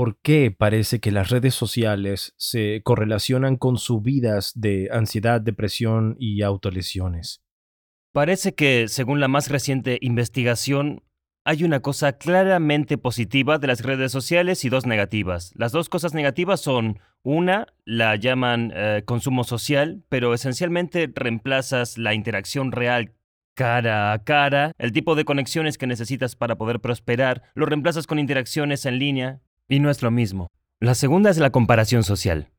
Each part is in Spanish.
¿Por qué parece que las redes sociales se correlacionan con subidas de ansiedad, depresión y autolesiones? Parece que, según la más reciente investigación, hay una cosa claramente positiva de las redes sociales y dos negativas. Las dos cosas negativas son, una, la llaman eh, consumo social, pero esencialmente reemplazas la interacción real cara a cara, el tipo de conexiones que necesitas para poder prosperar, lo reemplazas con interacciones en línea, y no es lo mismo. La segunda es la comparación social.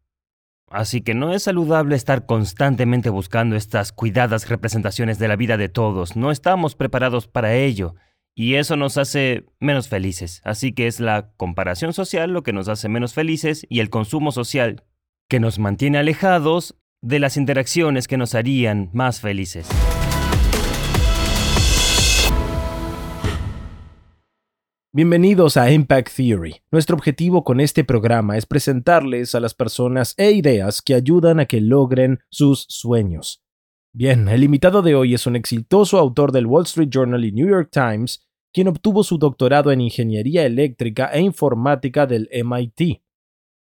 Así que no es saludable estar constantemente buscando estas cuidadas representaciones de la vida de todos. No estamos preparados para ello. Y eso nos hace menos felices. Así que es la comparación social lo que nos hace menos felices y el consumo social que nos mantiene alejados de las interacciones que nos harían más felices. Bienvenidos a Impact Theory. Nuestro objetivo con este programa es presentarles a las personas e ideas que ayudan a que logren sus sueños. Bien, el invitado de hoy es un exitoso autor del Wall Street Journal y New York Times, quien obtuvo su doctorado en Ingeniería Eléctrica e Informática del MIT.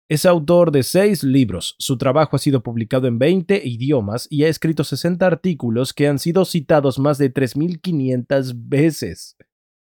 Es autor de seis libros, su trabajo ha sido publicado en 20 idiomas y ha escrito 60 artículos que han sido citados más de 3.500 veces.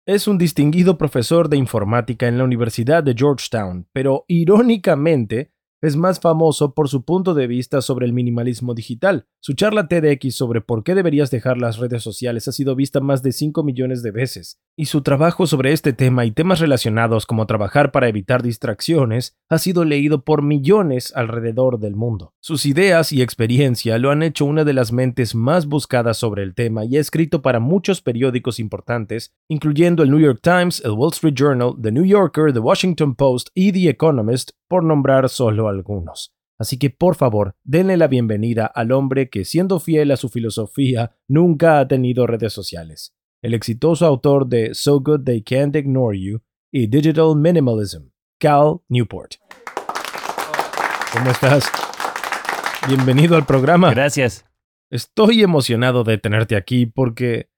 Es un distinguido profesor de informática en la Universidad de Georgetown, pero irónicamente es más famoso por su punto de vista sobre el minimalismo digital. Su charla TEDx sobre por qué deberías dejar las redes sociales ha sido vista más de 5 millones de veces, y su trabajo sobre este tema y temas relacionados como trabajar para evitar distracciones ha sido leído por millones alrededor del mundo. Sus ideas y experiencia lo han hecho una de las mentes más buscadas sobre el tema y ha escrito para muchos periódicos importantes, incluyendo el New York Times, el Wall Street Journal, The New Yorker, The Washington Post y The Economist, por nombrar solo algunos. Así que por favor, denle la bienvenida al hombre que, siendo fiel a su filosofía, nunca ha tenido redes sociales. El exitoso autor de So Good They Can't Ignore You y Digital Minimalism, Cal Newport. ¿Cómo estás? Bienvenido al programa. Gracias. Estoy emocionado de tenerte aquí porque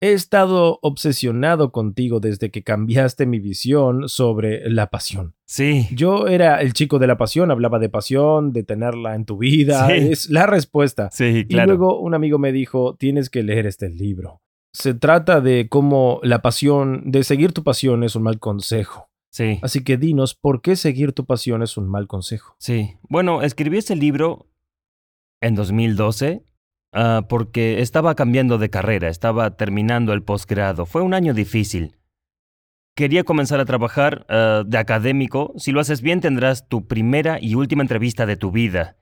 He estado obsesionado contigo desde que cambiaste mi visión sobre la pasión. Sí. Yo era el chico de la pasión, hablaba de pasión, de tenerla en tu vida. Es la respuesta. Sí, claro. Y luego un amigo me dijo, tienes que leer este libro. Se trata de cómo la pasión, de seguir tu pasión es un mal consejo. Sí. Así que dinos, ¿por qué seguir tu pasión es un mal consejo? Sí. Bueno, escribí ese libro en 2012 Ah, porque estaba cambiando de carrera, estaba terminando el posgrado. Fue un año difícil. Quería comenzar a trabajar ah, de académico. Si lo haces bien tendrás tu primera y última entrevista de tu vida.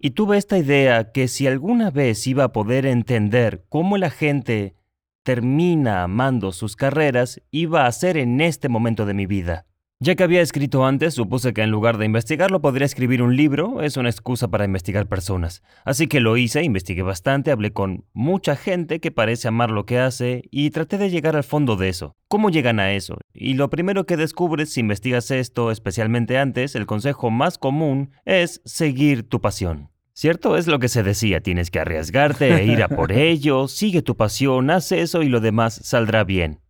Y tuve esta idea que si alguna vez iba a poder entender cómo la gente termina amando sus carreras, iba a ser en este momento de mi vida. Ya que había escrito antes, supuse que en lugar de investigarlo podría escribir un libro, es una excusa para investigar personas. Así que lo hice, investigué bastante, hablé con mucha gente que parece amar lo que hace y traté de llegar al fondo de eso. ¿Cómo llegan a eso? Y lo primero que descubres si investigas esto, especialmente antes, el consejo más común es seguir tu pasión. ¿Cierto? Es lo que se decía, tienes que arriesgarte e ir a por ello, sigue tu pasión, haz eso y lo demás saldrá bien.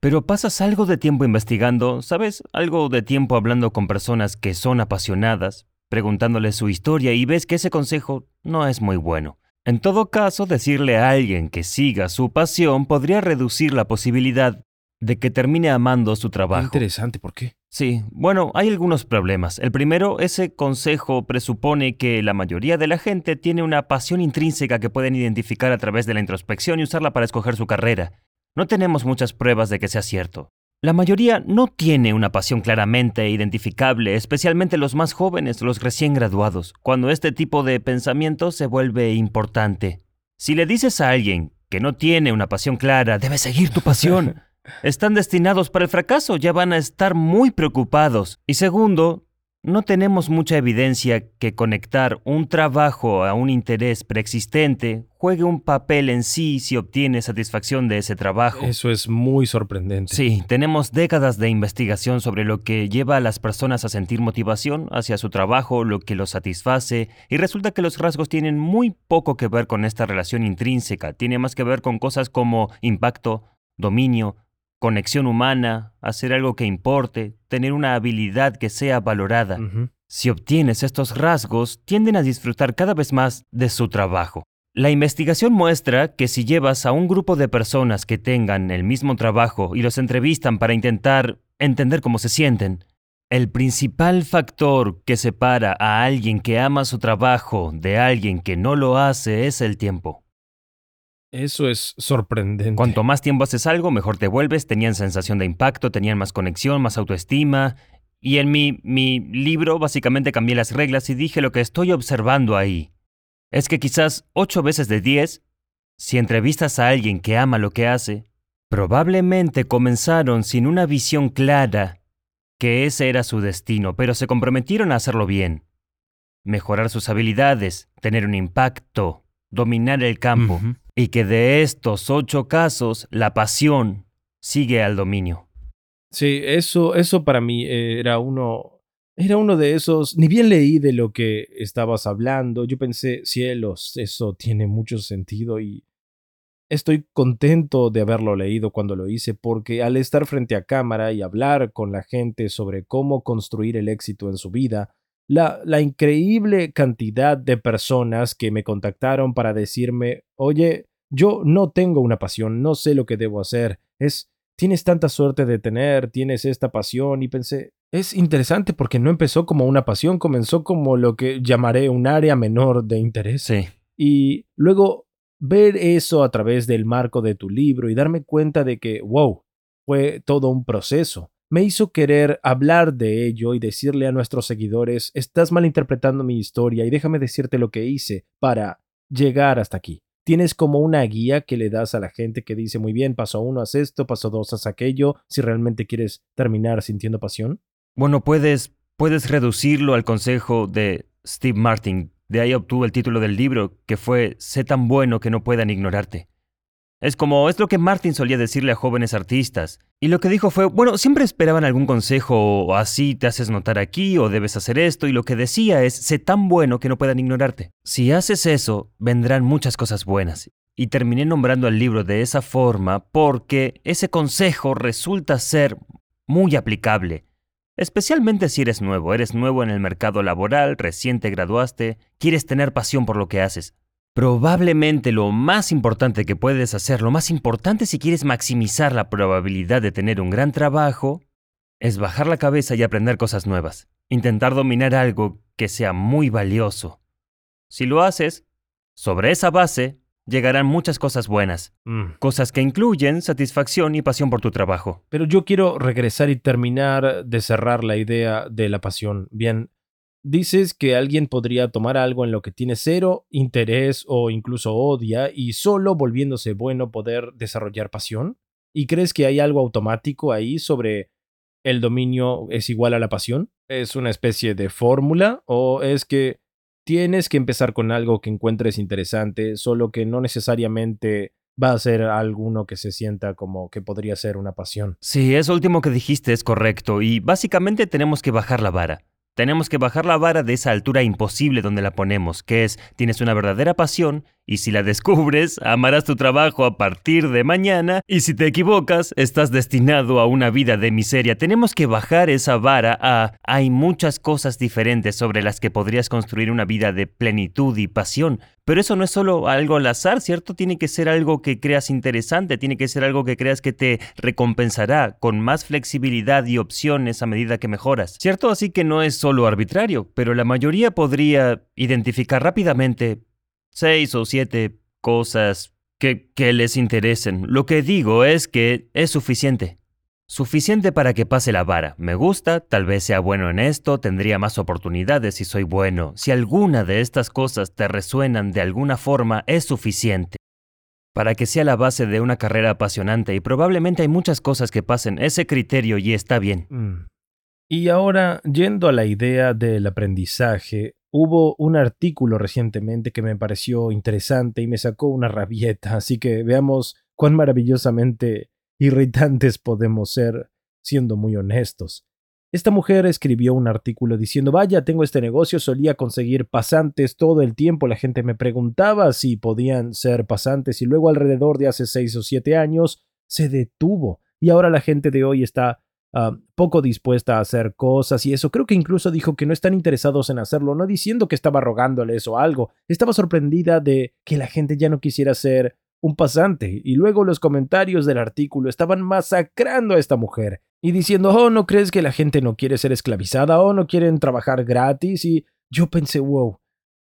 Pero pasas algo de tiempo investigando, ¿sabes? Algo de tiempo hablando con personas que son apasionadas, preguntándoles su historia y ves que ese consejo no es muy bueno. En todo caso, decirle a alguien que siga su pasión podría reducir la posibilidad de que termine amando su trabajo. interesante, ¿por qué? Sí, bueno, hay algunos problemas. El primero, ese consejo presupone que la mayoría de la gente tiene una pasión intrínseca que pueden identificar a través de la introspección y usarla para escoger su carrera. No tenemos muchas pruebas de que sea cierto. La mayoría no tiene una pasión claramente identificable, especialmente los más jóvenes, los recién graduados, cuando este tipo de pensamiento se vuelve importante. Si le dices a alguien que no tiene una pasión clara, debes seguir tu pasión. Están destinados para el fracaso, ya van a estar muy preocupados. Y segundo, no tenemos mucha evidencia que conectar un trabajo a un interés preexistente juegue un papel en sí si obtienes satisfacción de ese trabajo. Eso es muy sorprendente. Sí, tenemos décadas de investigación sobre lo que lleva a las personas a sentir motivación hacia su trabajo, lo que los satisface, y resulta que los rasgos tienen muy poco que ver con esta relación intrínseca, tiene más que ver con cosas como impacto, dominio, conexión humana, hacer algo que importe, tener una habilidad que sea valorada. Si obtienes estos rasgos, tienden a disfrutar cada vez más de su trabajo. La investigación muestra que si llevas a un grupo de personas que tengan el mismo trabajo y los entrevistan para intentar entender cómo se sienten, el principal factor que separa a alguien que ama su trabajo de alguien que no lo hace es el tiempo. Eso es sorprendente. Cuanto más tiempo haces algo, mejor te vuelves, tenían sensación de impacto, tenían más conexión, más autoestima. Y en mi, mi libro básicamente cambié las reglas y dije lo que estoy observando ahí. Es que quizás 8 veces de 10, si entrevistas a alguien que ama lo que hace, probablemente comenzaron sin una visión clara que ese era su destino, pero se comprometieron a hacerlo bien. Mejorar sus habilidades, tener un impacto, dominar el campo. Y que de estos ocho casos la pasión sigue al dominio. Sí, eso, eso para mí era uno, era uno de esos. Ni bien leí de lo que estabas hablando. Yo pensé, cielos, eso tiene mucho sentido y estoy contento de haberlo leído cuando lo hice, porque al estar frente a cámara y hablar con la gente sobre cómo construir el éxito en su vida, la, la increíble cantidad de personas que me contactaron para decirme, oye, yo no tengo una pasión, no sé lo que debo hacer, es tienes tanta suerte de tener, tienes esta pasión y pensé, es interesante porque no empezó como una pasión, comenzó como lo que llamaré un área menor de interés. Sí. Y luego ver eso a través del marco de tu libro y darme cuenta de que, wow, fue todo un proceso. Me hizo querer hablar de ello y decirle a nuestros seguidores, estás malinterpretando mi historia y déjame decirte lo que hice para llegar hasta aquí. Tienes como una guía que le das a la gente que dice, muy bien, paso uno, haz esto, paso dos, haz aquello, si realmente quieres terminar sintiendo pasión. Bueno, puedes, puedes reducirlo al consejo de Steve Martin. De ahí obtuvo el título del libro, que fue Sé tan bueno que no puedan ignorarte. Es como, es lo que Martin solía decirle a jóvenes artistas. Y lo que dijo fue, bueno, siempre esperaban algún consejo o así te haces notar aquí o debes hacer esto y lo que decía es, sé tan bueno que no puedan ignorarte. Si haces eso, vendrán muchas cosas buenas. Y terminé nombrando el libro de esa forma porque ese consejo resulta ser muy aplicable. Especialmente si eres nuevo, eres nuevo en el mercado laboral, recién te graduaste, quieres tener pasión por lo que haces. Probablemente lo más importante que puedes hacer, lo más importante si quieres maximizar la probabilidad de tener un gran trabajo, es bajar la cabeza y aprender cosas nuevas. Intentar dominar algo que sea muy valioso. Si lo haces, sobre esa base llegarán muchas cosas buenas, Mm. cosas que incluyen satisfacción y pasión por tu trabajo. Pero yo quiero regresar y terminar de cerrar la idea de la pasión. Bien, dices que alguien podría tomar algo en lo que tiene cero interés o incluso odia y solo volviéndose bueno poder desarrollar pasión. ¿Y crees que hay algo automático ahí sobre el dominio es igual a la pasión? ¿Es una especie de fórmula o es que tienes que empezar con algo que encuentres interesante, solo que no necesariamente va a ser alguno que se sienta como que podría ser una pasión? Sí, eso último que dijiste es correcto y básicamente tenemos que bajar la vara. Tenemos que bajar la vara de esa altura imposible donde la ponemos, que es tienes una verdadera pasión y si la descubres, amarás tu trabajo a partir de mañana, y si te equivocas, estás destinado a una vida de miseria. Tenemos que bajar esa vara a hay muchas cosas diferentes sobre las que podrías construir una vida de plenitud y pasión. Pero eso no es solo algo al azar, ¿cierto? Tiene que ser algo que creas interesante, tiene que ser algo que creas que te recompensará con más flexibilidad y opciones a medida que mejoras, ¿cierto? Así que no es solo arbitrario, pero la mayoría podría identificar rápidamente seis o siete cosas que, que les interesen. Lo que digo es que es suficiente. Suficiente para que pase la vara. Me gusta, tal vez sea bueno en esto, tendría más oportunidades si soy bueno. Si alguna de estas cosas te resuenan de alguna forma, es suficiente. Para que sea la base de una carrera apasionante y probablemente hay muchas cosas que pasen ese criterio y está bien. Mm. Y ahora, yendo a la idea del aprendizaje, Hubo un artículo recientemente que me pareció interesante y me sacó una rabieta, así que veamos cuán maravillosamente irritantes podemos ser siendo muy honestos. Esta mujer escribió un artículo diciendo, vaya, tengo este negocio, solía conseguir pasantes todo el tiempo, la gente me preguntaba si podían ser pasantes y luego alrededor de hace seis o siete años se detuvo y ahora la gente de hoy está Ah, poco dispuesta a hacer cosas y eso. Creo que incluso dijo que no están interesados en hacerlo, no diciendo que estaba rogándoles o algo. Estaba sorprendida de que la gente ya no quisiera ser un pasante. Y luego los comentarios del artículo estaban masacrando a esta mujer y diciendo, oh, ¿no crees que la gente no quiere ser esclavizada o no quieren trabajar gratis? Y yo pensé, wow,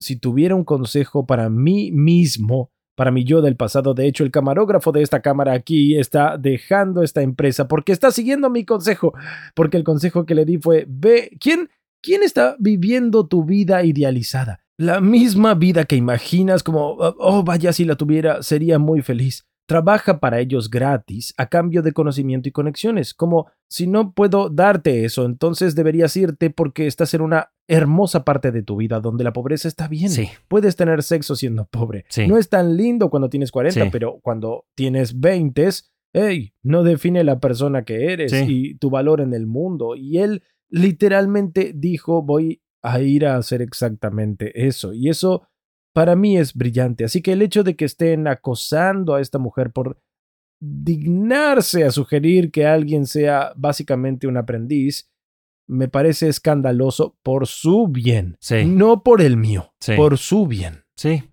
si tuviera un consejo para mí mismo, para mi yo del pasado. De hecho, el camarógrafo de esta cámara aquí está dejando esta empresa porque está siguiendo mi consejo. Porque el consejo que le di fue, ve, ¿quién, quién está viviendo tu vida idealizada? La misma vida que imaginas como, oh, vaya, si la tuviera, sería muy feliz trabaja para ellos gratis a cambio de conocimiento y conexiones. Como si no puedo darte eso, entonces deberías irte porque estás en una hermosa parte de tu vida donde la pobreza está bien. Sí. Puedes tener sexo siendo pobre. Sí. No es tan lindo cuando tienes 40, Sí. pero cuando tienes 20, hey, no define la persona que eres y tu valor en el mundo. Y él literalmente dijo, voy a ir a hacer exactamente eso. Y eso para mí es brillante. Así que el hecho de que estén acosando a esta mujer por dignarse a sugerir que alguien sea básicamente un aprendiz, me parece escandaloso por su bien, Sí. no por el mío, Sí. por su bien. Sí.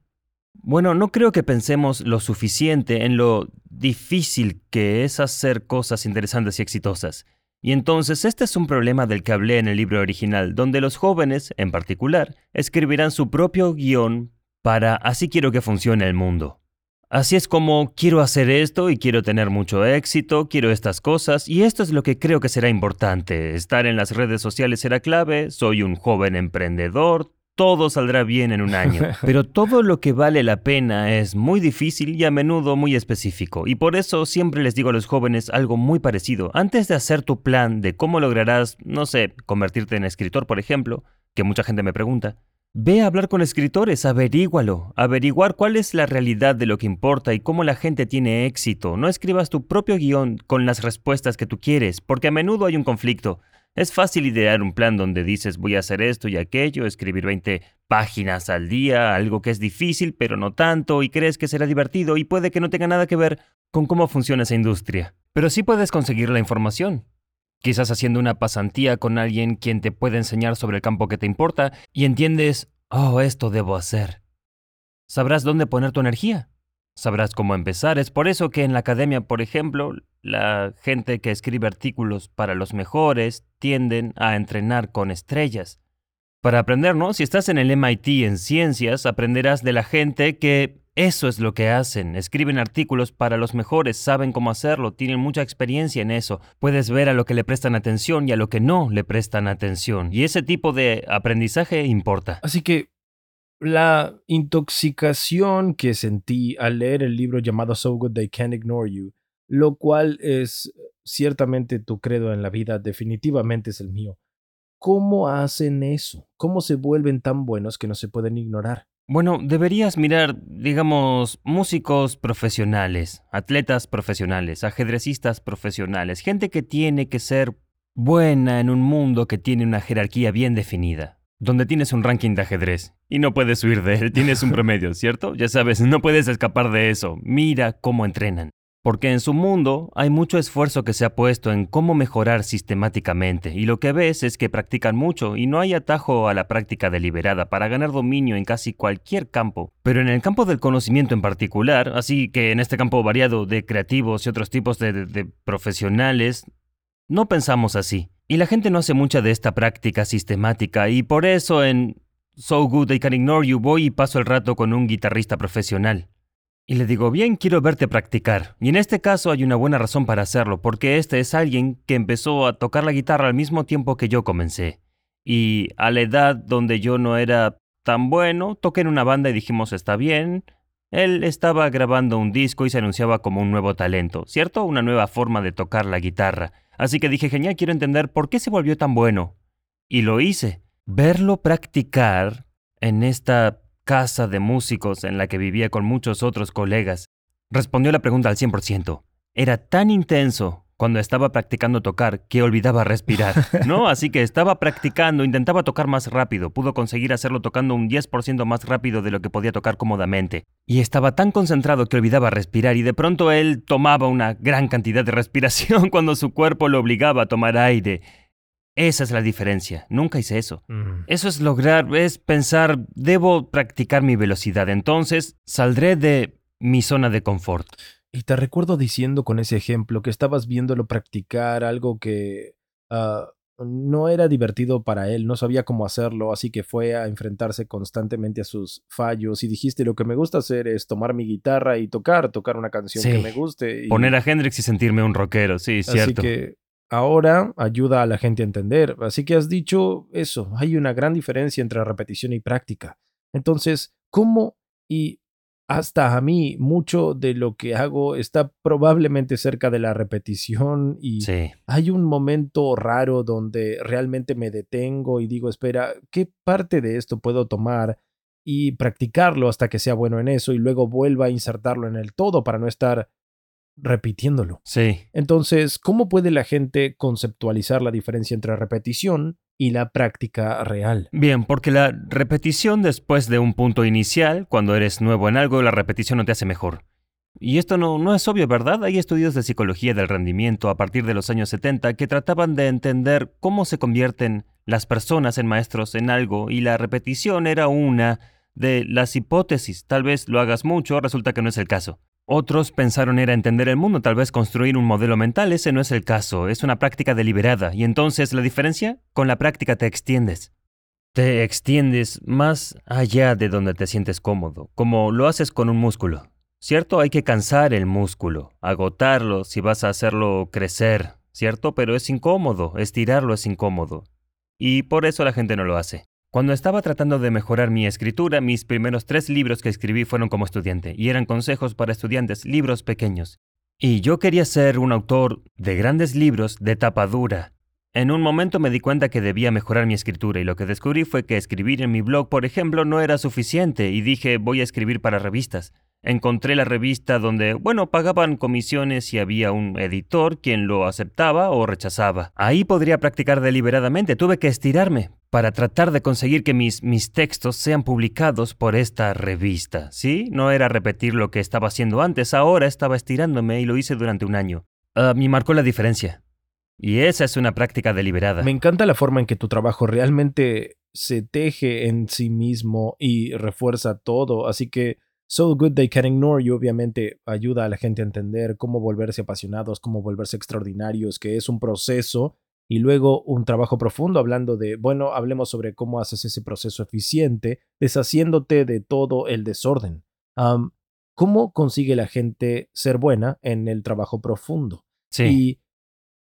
Bueno, no creo que pensemos lo suficiente en lo difícil que es hacer cosas interesantes y exitosas. Y entonces este es un problema del que hablé en el libro original, donde los jóvenes, en particular, escribirán su propio guion para así quiero que funcione el mundo. Así es como quiero hacer esto y quiero tener mucho éxito, quiero estas cosas y esto es lo que creo que será importante. Estar en las redes sociales será clave, soy un joven emprendedor, todo saldrá bien en un año. Pero todo lo que vale la pena es muy difícil y a menudo muy específico. Y por eso siempre les digo a los jóvenes algo muy parecido. Antes de hacer tu plan de cómo lograrás, no sé, convertirte en escritor, por ejemplo, que mucha gente me pregunta, Ve a hablar con escritores, averígualo, averiguar cuál es la realidad de lo que importa y cómo la gente tiene éxito. No escribas tu propio guion con las respuestas que tú quieres, porque a menudo hay un conflicto. Es fácil idear un plan donde dices voy a hacer esto y aquello, escribir 20 páginas al día, algo que es difícil pero no tanto y crees que será divertido y puede que no tenga nada que ver con cómo funciona esa industria. Pero sí puedes conseguir la información. Quizás haciendo una pasantía con alguien quien te puede enseñar sobre el campo que te importa y entiendes, oh, esto debo hacer. Sabrás dónde poner tu energía. Sabrás cómo empezar. Es por eso que en la academia, por ejemplo, la gente que escribe artículos para los mejores tienden a entrenar con estrellas. Para aprender, ¿no? Si estás en el MIT en ciencias, aprenderás de la gente que eso es lo que hacen. Escriben artículos para los mejores, saben cómo hacerlo, tienen mucha experiencia en eso. Puedes ver a lo que le prestan atención y a lo que no le prestan atención. Y ese tipo de aprendizaje importa. Así que la intoxicación que sentí al leer el libro llamado So Good They Can't Ignore You, lo cual es ciertamente tu credo en la vida, definitivamente es el mío. ¿Cómo hacen eso? ¿Cómo se vuelven tan buenos que no se pueden ignorar? Bueno, deberías mirar, digamos, músicos profesionales, atletas profesionales, ajedrecistas profesionales, gente que tiene que ser buena en un mundo que tiene una jerarquía bien definida, donde tienes un ranking de ajedrez y no puedes huir de él, tienes un promedio, ¿cierto? Ya sabes, no puedes escapar de eso. Mira cómo entrenan. Porque en su mundo hay mucho esfuerzo que se ha puesto en cómo mejorar sistemáticamente, y lo que ves es que practican mucho y no hay atajo a la práctica deliberada para ganar dominio en casi cualquier campo. Pero en el campo del conocimiento en particular, así que en este campo variado de creativos y otros tipos de, profesionales, no pensamos así. Y la gente no hace mucha de esta práctica sistemática, y por eso en So Good I Can Ignore You voy y paso el rato con un guitarrista profesional. Y le digo, bien, quiero verte practicar. Y en este caso hay una buena razón para hacerlo, porque este es alguien que empezó a tocar la guitarra al mismo tiempo que yo comencé. Y a la edad donde yo no era tan bueno, toqué en una banda y dijimos, está bien. Él estaba grabando un disco y se anunciaba como un nuevo talento, ¿cierto? Una nueva forma de tocar la guitarra. Así que dije, genial, quiero entender por qué se volvió tan bueno. Y lo hice. Verlo practicar en esta casa de músicos en la que vivía con muchos otros colegas, respondió la pregunta al 100%. Era tan intenso cuando estaba practicando tocar que olvidaba respirar, ¿no? Así que estaba practicando, intentaba tocar más rápido, pudo conseguir hacerlo tocando un 10% más rápido de lo que podía tocar cómodamente. Y estaba tan concentrado que olvidaba respirar y de pronto él tomaba una gran cantidad de respiración cuando su cuerpo lo obligaba a tomar aire. Esa es la diferencia. Nunca hice eso. Mm. Eso es lograr, es pensar, debo practicar mi velocidad. Entonces saldré de mi zona de confort. Y te recuerdo diciendo con ese ejemplo que estabas viéndolo practicar algo que ah, no era divertido para él, no sabía cómo hacerlo, así que fue a enfrentarse constantemente a sus fallos y dijiste lo que me gusta hacer es tomar mi guitarra y tocar, tocar una canción Sí. que me guste. Y, Poner a Hendrix y sentirme un rockero, sí, así cierto. que ahora ayuda a la gente a entender. Así que has dicho eso, hay una gran diferencia entre repetición y práctica. Entonces, ¿cómo y hasta a mí mucho de lo que hago está probablemente cerca de la repetición y Sí. hay un momento raro donde realmente me detengo y digo, espera, ¿qué parte de esto puedo tomar y practicarlo hasta que sea bueno en eso y luego vuelva a insertarlo en el todo para no estar repitiéndolo? Sí. Entonces, ¿cómo puede la gente conceptualizar la diferencia entre repetición y la práctica real? Bien, porque la repetición después de un punto inicial, cuando eres nuevo en algo, la repetición no te hace mejor. Y esto no, no es obvio, ¿verdad? Hay estudios de psicología del rendimiento a partir de los años 70 que trataban de entender cómo se convierten las personas en maestros en algo y la repetición era una de las hipótesis. Tal vez lo hagas mucho, resulta que no es el caso. Otros pensaron era entender el mundo, tal vez construir un modelo mental, ese no es el caso, es una práctica deliberada. Y entonces la diferencia, con la práctica te extiendes. Te extiendes más allá de donde te sientes cómodo, como lo haces con un músculo. ¿Cierto? Hay que cansar el músculo, agotarlo si vas a hacerlo crecer, ¿cierto? Pero es incómodo, estirarlo es incómodo. Y por eso la gente no lo hace. Cuando estaba tratando de mejorar mi escritura, mis primeros tres libros que escribí fueron como estudiante, y eran consejos para estudiantes, libros pequeños. Y yo quería ser un autor de grandes libros de tapa dura. En un momento me di cuenta que debía mejorar mi escritura y lo que descubrí fue que escribir en mi blog, por ejemplo, no era suficiente y dije voy a escribir para revistas. Encontré la revista donde, bueno, pagaban comisiones y había un editor quien lo aceptaba o rechazaba. Ahí podría practicar deliberadamente, tuve que estirarme para tratar de conseguir que mis, mis textos sean publicados por esta revista. ¿Sí? No era repetir lo que estaba haciendo antes, ahora estaba estirándome y lo hice durante un año. Ah, me marcó la diferencia. Y esa es una práctica deliberada. Me encanta la forma en que tu trabajo realmente se teje en sí mismo y refuerza todo, así que So Good They Can Ignore You obviamente ayuda a la gente a entender cómo volverse apasionados, cómo volverse extraordinarios, que es un proceso y luego un trabajo profundo hablando de, bueno, hablemos sobre cómo haces ese proceso eficiente, deshaciéndote de todo el desorden. ¿Cómo consigue la gente ser buena en el trabajo profundo? Sí. Y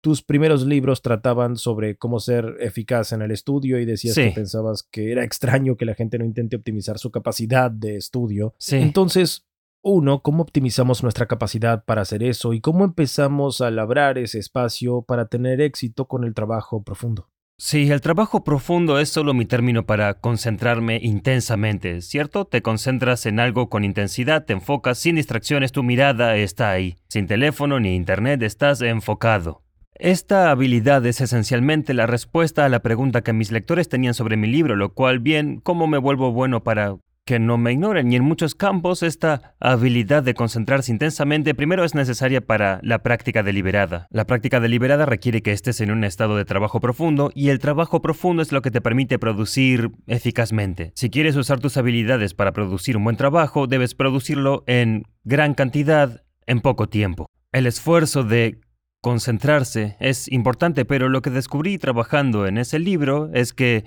tus primeros libros trataban sobre cómo ser eficaz en el estudio y decías Sí. que pensabas que era extraño que la gente no intente optimizar su capacidad de estudio. Sí. Entonces, uno, ¿cómo optimizamos nuestra capacidad para hacer eso y cómo empezamos a labrar ese espacio para tener éxito con el trabajo profundo? Sí, el trabajo profundo es solo mi término para concentrarme intensamente, ¿cierto? Te concentras en algo con intensidad, te enfocas sin distracciones, tu mirada está ahí. Sin teléfono ni internet, estás enfocado. Esta habilidad es esencialmente la respuesta a la pregunta que mis lectores tenían sobre mi libro, lo cual, bien, ¿cómo me vuelvo bueno para que no me ignoren? Y en muchos campos esta habilidad de concentrarse intensamente primero es necesaria para la práctica deliberada. La práctica deliberada requiere que estés en un estado de trabajo profundo y el trabajo profundo es lo que te permite producir eficazmente. Si quieres usar tus habilidades para producir un buen trabajo, debes producirlo en gran cantidad en poco tiempo. El esfuerzo de Concentrarse es importante, pero lo que descubrí trabajando en ese libro es que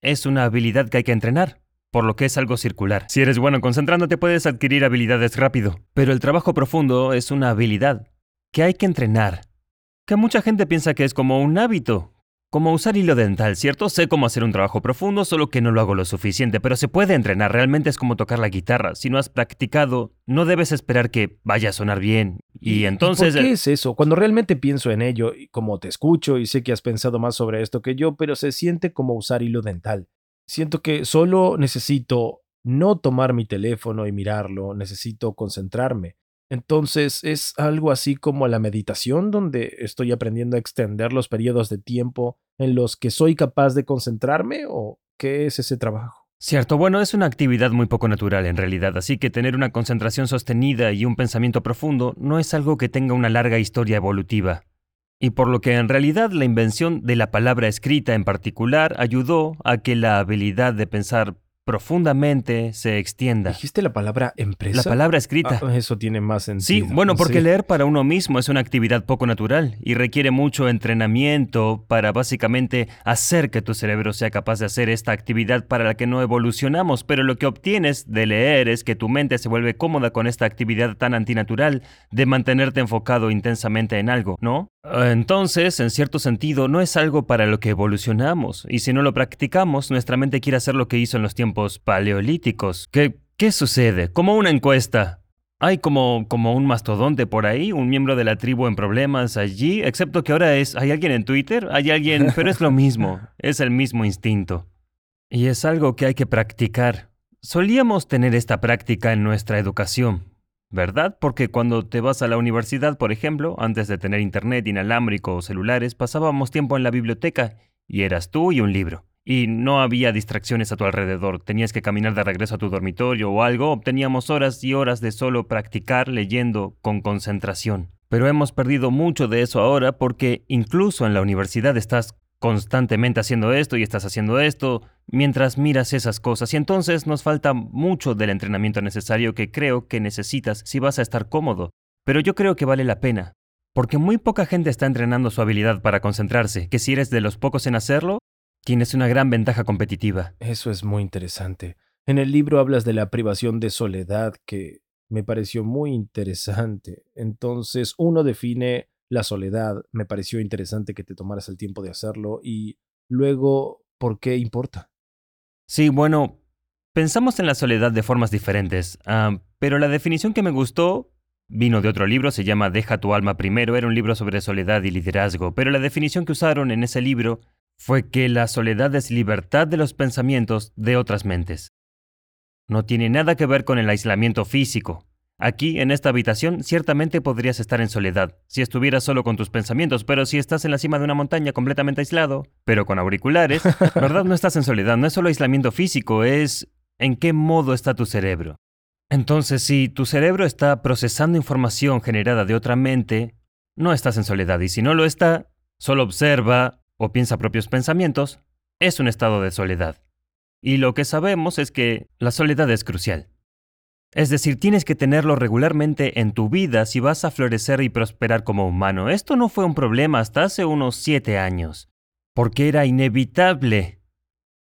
es una habilidad que hay que entrenar, por lo que es algo circular. Si eres bueno concentrándote puedes adquirir habilidades rápido, pero el trabajo profundo es una habilidad que hay que entrenar, que mucha gente piensa que es como un hábito, como usar hilo dental, ¿cierto? Sé cómo hacer un trabajo profundo, solo que no lo hago lo suficiente, pero se puede entrenar, realmente es como tocar la guitarra. Si no has practicado, no debes esperar que vaya a sonar bien. Y entonces... ¿Por qué es eso? Cuando realmente pienso en ello, y como te escucho y sé que has pensado más sobre esto que yo, pero se siente como usar hilo dental. Siento que solo necesito no tomar mi teléfono y mirarlo, necesito concentrarme. Entonces es algo así como la meditación donde estoy aprendiendo a extender los periodos de tiempo en los que soy capaz de concentrarme o qué es ese trabajo. Cierto, bueno, es una actividad muy poco natural en realidad, así que tener una concentración sostenida y un pensamiento profundo no es algo que tenga una larga historia evolutiva. Y por lo que en realidad la invención de la palabra escrita en particular ayudó a que la habilidad de pensar profundamente se extienda. ¿Dijiste la palabra empresa? La palabra escrita. Ah, eso tiene más sentido. Sí, bueno, porque leer para uno mismo es una actividad poco natural y requiere mucho entrenamiento para básicamente hacer que tu cerebro sea capaz de hacer esta actividad para la que no evolucionamos, pero lo que obtienes de leer es que tu mente se vuelve cómoda con esta actividad tan antinatural de mantenerte enfocado intensamente en algo, ¿no? Entonces, en cierto sentido, no es algo para lo que evolucionamos, y si no lo practicamos, nuestra mente quiere hacer lo que hizo en los tiempos paleolíticos. ¿Qué, qué sucede? Como una encuesta. Hay como, como un mastodonte por ahí, un miembro de la tribu en problemas allí, excepto que ahora es, hay alguien en Twitter, hay alguien, pero es lo mismo, es el mismo instinto. Y es algo que hay que practicar. Solíamos tener esta práctica en nuestra educación, ¿Verdad? Porque cuando te vas a la universidad, por ejemplo, antes de tener internet inalámbrico o celulares, pasábamos tiempo en la biblioteca y eras tú y un libro. Y no había distracciones a tu alrededor. Tenías que caminar de regreso a tu dormitorio o algo. Obteníamos horas y horas de solo practicar leyendo con concentración. Pero hemos perdido mucho de eso ahora porque incluso en la universidad estás constantemente haciendo esto y estás haciendo esto mientras miras esas cosas y entonces nos falta mucho del entrenamiento necesario que creo que necesitas si vas a estar cómodo. Pero yo creo que vale la pena, porque muy poca gente está entrenando su habilidad para concentrarse, que si eres de los pocos en hacerlo, tienes una gran ventaja competitiva. Eso es muy interesante. En el libro hablas de la privación de soledad que me pareció muy interesante. Entonces uno define la soledad, me pareció interesante que te tomaras el tiempo de hacerlo y luego, ¿por qué importa? Sí, bueno, pensamos en la soledad de formas diferentes, pero la definición que me gustó vino de otro libro, se llama Deja tu alma primero, era un libro sobre soledad y liderazgo, pero la definición que usaron en ese libro fue que la soledad es libertad de los pensamientos de otras mentes. No tiene nada que ver con el aislamiento físico, Aquí, en esta habitación, ciertamente podrías estar en soledad, si estuvieras solo con tus pensamientos, pero si estás en la cima de una montaña completamente aislado, pero con auriculares, ¿verdad? No estás en soledad, no es solo aislamiento físico, es en qué modo está tu cerebro. Entonces, si tu cerebro está procesando información generada de otra mente, no estás en soledad, y si no lo está, solo observa o piensa propios pensamientos, es un estado de soledad. Y lo que sabemos es que la soledad es crucial. Es decir, tienes que tenerlo regularmente en tu vida si vas a florecer y prosperar como humano. Esto no fue un problema hasta hace unos siete años, porque era inevitable.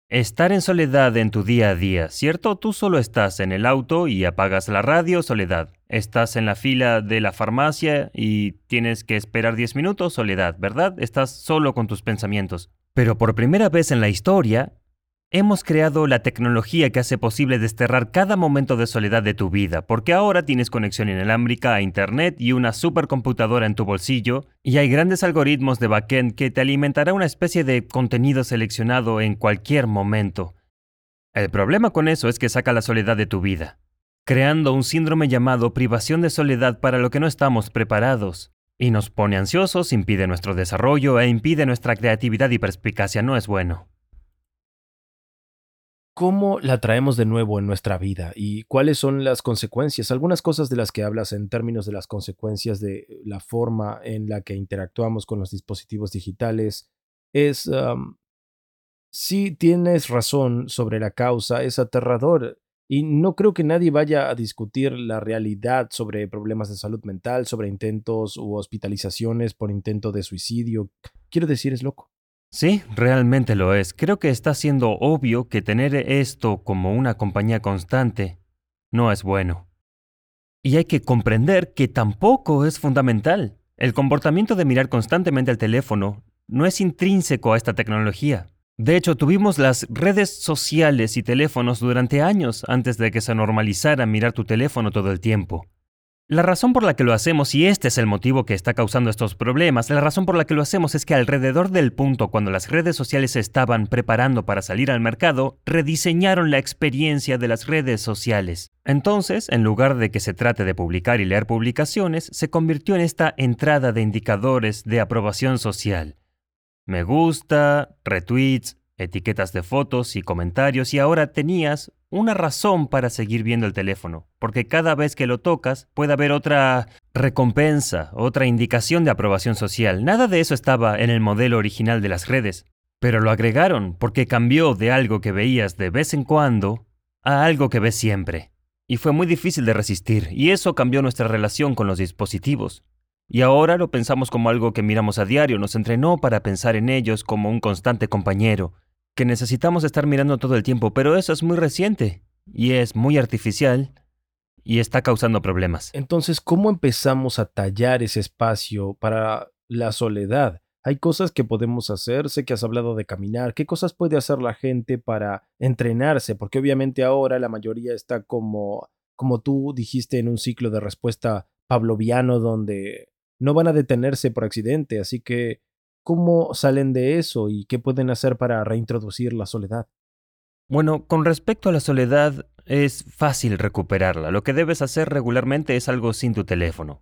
Estar en soledad en tu día a día, ¿cierto? Tú solo estás en el auto y apagas la radio, soledad. Estás en la fila de la farmacia y tienes que esperar diez minutos, soledad, ¿verdad? Estás solo con tus pensamientos. Pero por primera vez en la historia, Hemos creado la tecnología que hace posible desterrar cada momento de soledad de tu vida, porque ahora tienes conexión inalámbrica a Internet y una supercomputadora en tu bolsillo, y hay grandes algoritmos de backend que te alimentará una especie de contenido seleccionado en cualquier momento. El problema con eso es que saca la soledad de tu vida, creando un síndrome llamado privación de soledad para lo que no estamos preparados. Y nos pone ansiosos, impide nuestro desarrollo e impide nuestra creatividad y perspicacia. No es bueno. ¿Cómo la traemos de nuevo en nuestra vida y cuáles son las consecuencias? Algunas cosas de las que hablas en términos de las consecuencias de la forma en la que interactuamos con los dispositivos digitales es, si tienes razón sobre la causa, es aterrador y no creo que nadie vaya a discutir la realidad sobre problemas de salud mental, sobre intentos u hospitalizaciones por intento de suicidio. Quiero decir, es loco. Sí, realmente lo es. Creo que está siendo obvio que tener esto como una compañía constante no es bueno. Y hay que comprender que tampoco es fundamental. El comportamiento de mirar constantemente el teléfono no es intrínseco a esta tecnología. De hecho, tuvimos las redes sociales y teléfonos durante años antes de que se normalizara mirar tu teléfono todo el tiempo. La razón por la que lo hacemos, y este es el motivo que está causando estos problemas, la razón por la que lo hacemos es que alrededor del punto cuando las redes sociales se estaban preparando para salir al mercado, rediseñaron la experiencia de las redes sociales. Entonces, en lugar de que se trate de publicar y leer publicaciones, se convirtió en esta entrada de indicadores de aprobación social. Me gusta, retweets, etiquetas de fotos y comentarios y ahora tenías una razón para seguir viendo el teléfono, porque cada vez que lo tocas puede haber otra recompensa, otra indicación de aprobación social. Nada de eso estaba en el modelo original de las redes, pero lo agregaron porque cambió de algo que veías de vez en cuando a algo que ves siempre. Y fue muy difícil de resistir, y eso cambió nuestra relación con los dispositivos. Y ahora lo pensamos como algo que miramos a diario, nos entrenó para pensar en ellos como un constante compañero, que necesitamos estar mirando todo el tiempo, pero eso es muy reciente y es muy artificial y está causando problemas. Entonces, ¿cómo empezamos a tallar ese espacio para la soledad? Hay cosas que podemos hacer, sé que has hablado de caminar, ¿qué cosas puede hacer la gente para entrenarse? Porque obviamente ahora la mayoría está como, como tú dijiste en un ciclo de respuesta pavloviano donde no van a detenerse por accidente, así que ¿Cómo salen de eso y qué pueden hacer para reintroducir la soledad? Bueno, con respecto a la soledad, es fácil recuperarla. Lo que debes hacer regularmente es algo sin tu teléfono.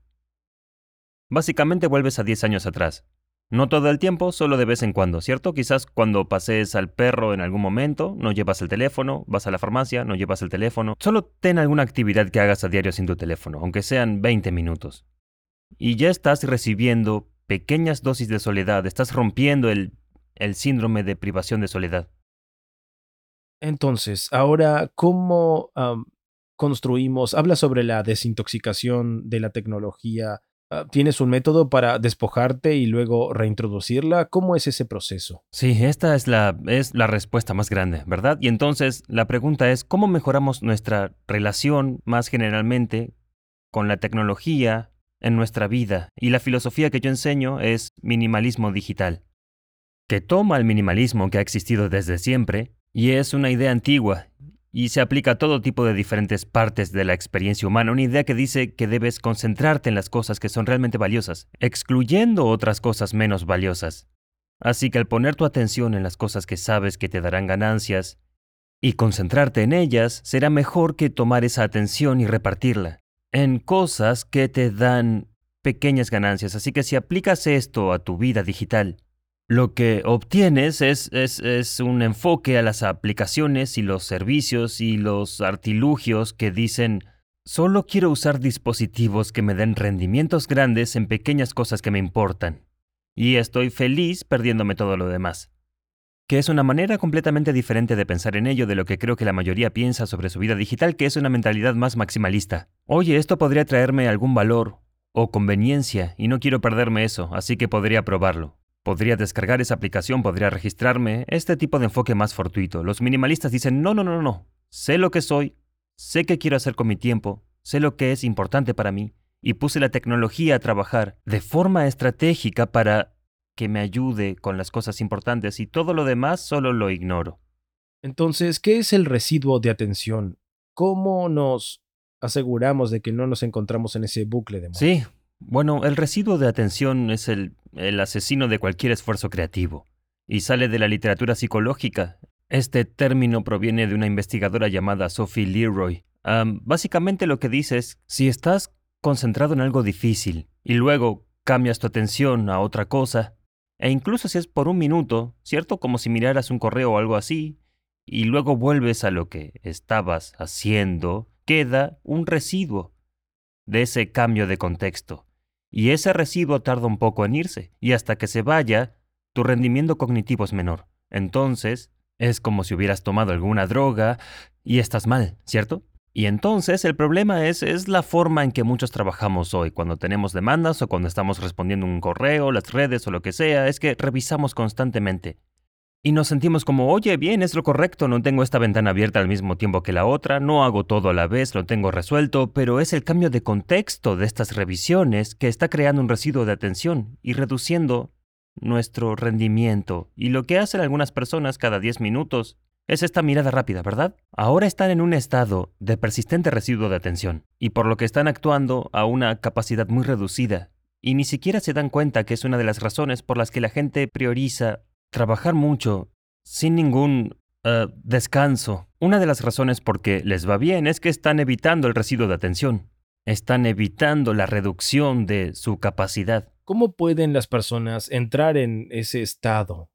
Básicamente vuelves a 10 años atrás. No todo el tiempo, solo de vez en cuando, ¿cierto? Quizás cuando pases al perro en algún momento, no llevas el teléfono, vas a la farmacia, no llevas el teléfono. Solo ten alguna actividad que hagas a diario sin tu teléfono, aunque sean 20 minutos. Y ya estás recibiendo pequeñas dosis de soledad, estás rompiendo el, el síndrome de privación de soledad. Entonces, ahora, ¿cómo construimos? Habla sobre la desintoxicación de la tecnología. Ah, ¿Tienes un método para despojarte y luego reintroducirla? ¿Cómo es ese proceso? Sí, esta es la, es la respuesta más grande, ¿verdad? Y entonces la pregunta es, ¿cómo mejoramos nuestra relación más generalmente con la tecnología en nuestra vida y la filosofía que yo enseño es minimalismo digital, que toma el minimalismo que ha existido desde siempre y es una idea antigua y se aplica a todo tipo de diferentes partes de la experiencia humana, una idea que dice que debes concentrarte en las cosas que son realmente valiosas, excluyendo otras cosas menos valiosas. Así que al poner tu atención en las cosas que sabes que te darán ganancias y concentrarte en ellas, será mejor que tomar esa atención y repartirla en cosas que te dan pequeñas ganancias. Así que si aplicas esto a tu vida digital, lo que obtienes es, es, un enfoque a las aplicaciones y los servicios y los artilugios que dicen, solo quiero usar dispositivos que me den rendimientos grandes en pequeñas cosas que me importan. Y estoy feliz perdiéndome todo lo demás que es una manera completamente diferente de pensar en ello de lo que creo que la mayoría piensa sobre su vida digital, que es una mentalidad más maximalista. Oye, esto podría traerme algún valor o conveniencia y no quiero perderme eso, así que podría probarlo. Podría descargar esa aplicación, podría registrarme, este tipo de enfoque más fortuito. Los minimalistas dicen, no, no, no, no, sé lo que soy, sé qué quiero hacer con mi tiempo, sé lo que es importante para mí, y puse la tecnología a trabajar de forma estratégica para que me ayude con las cosas importantes y todo lo demás solo lo ignoro. Entonces, ¿qué es el residuo de atención? ¿Cómo nos aseguramos de que no nos encontramos en ese bucle de muerte? Sí, bueno, el residuo de atención es el, el asesino de cualquier esfuerzo creativo y sale de la literatura psicológica. Este término proviene de una investigadora llamada Sophie Leroy. básicamente lo que dice es, si estás concentrado en algo difícil y luego cambias tu atención a otra cosa, e incluso si es por un minuto, ¿cierto? Como si miraras un correo o algo así, y luego vuelves a lo que estabas haciendo, queda un residuo de ese cambio de contexto. Y ese residuo tarda un poco en irse, y hasta que se vaya, tu rendimiento cognitivo es menor. Entonces, es como si hubieras tomado alguna droga y estás mal, ¿cierto? Y entonces el problema es, es la forma en que muchos trabajamos hoy, cuando tenemos demandas o cuando estamos respondiendo un correo, las redes o lo que sea, es que revisamos constantemente. Y nos sentimos como, oye, bien, es lo correcto, no tengo esta ventana abierta al mismo tiempo que la otra, no hago todo a la vez, lo tengo resuelto, pero es el cambio de contexto de estas revisiones que está creando un residuo de atención y reduciendo nuestro rendimiento. Y lo que hacen algunas personas cada 10 minutos es esta mirada rápida, ¿verdad? Ahora están en un estado de persistente residuo de atención, y por lo que están actuando a una capacidad muy reducida, y ni siquiera se dan cuenta que es una de las razones por las que la gente prioriza trabajar mucho sin ningún eh, descanso. Una de las razones por qué les va bien es que están evitando el residuo de atención, están evitando la reducción de su capacidad. ¿Cómo pueden las personas entrar en ese estado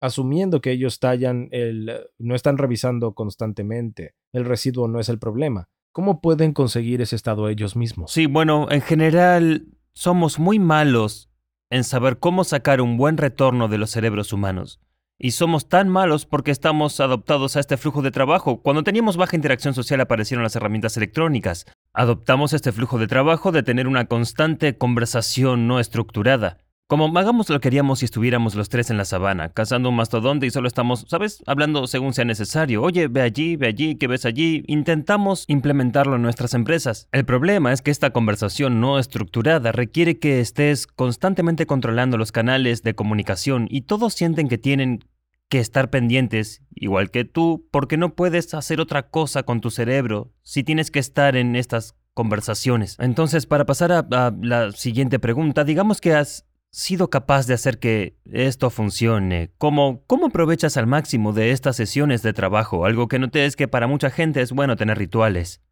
asumiendo que ellos tallan el, no están revisando constantemente, el residuo no es el problema. ¿Cómo pueden conseguir ese estado ellos mismos? Sí, bueno, en general somos muy malos en saber cómo sacar un buen retorno de los cerebros humanos. Y somos tan malos porque estamos adoptados a este flujo de trabajo. Cuando teníamos baja interacción social aparecieron las herramientas electrónicas. Adoptamos este flujo de trabajo de tener una constante conversación no estructurada. Como hagamos lo que haríamos si estuviéramos los tres en la sabana, cazando un mastodonte y solo estamos, ¿sabes? Hablando según sea necesario. Oye, ve allí, ve allí, ¿qué ves allí? Intentamos implementarlo en nuestras empresas. El problema es que esta conversación no estructurada requiere que estés constantemente controlando los canales de comunicación y todos sienten que tienen que estar pendientes, igual que tú, porque no puedes hacer otra cosa con tu cerebro si tienes que estar en estas conversaciones. Entonces, para pasar a, a la siguiente pregunta, digamos que has sido capaz de hacer que esto funcione? ¿Cómo, ¿Cómo aprovechas al máximo de estas sesiones de trabajo? Algo que noté es que para mucha gente es bueno tener rituales.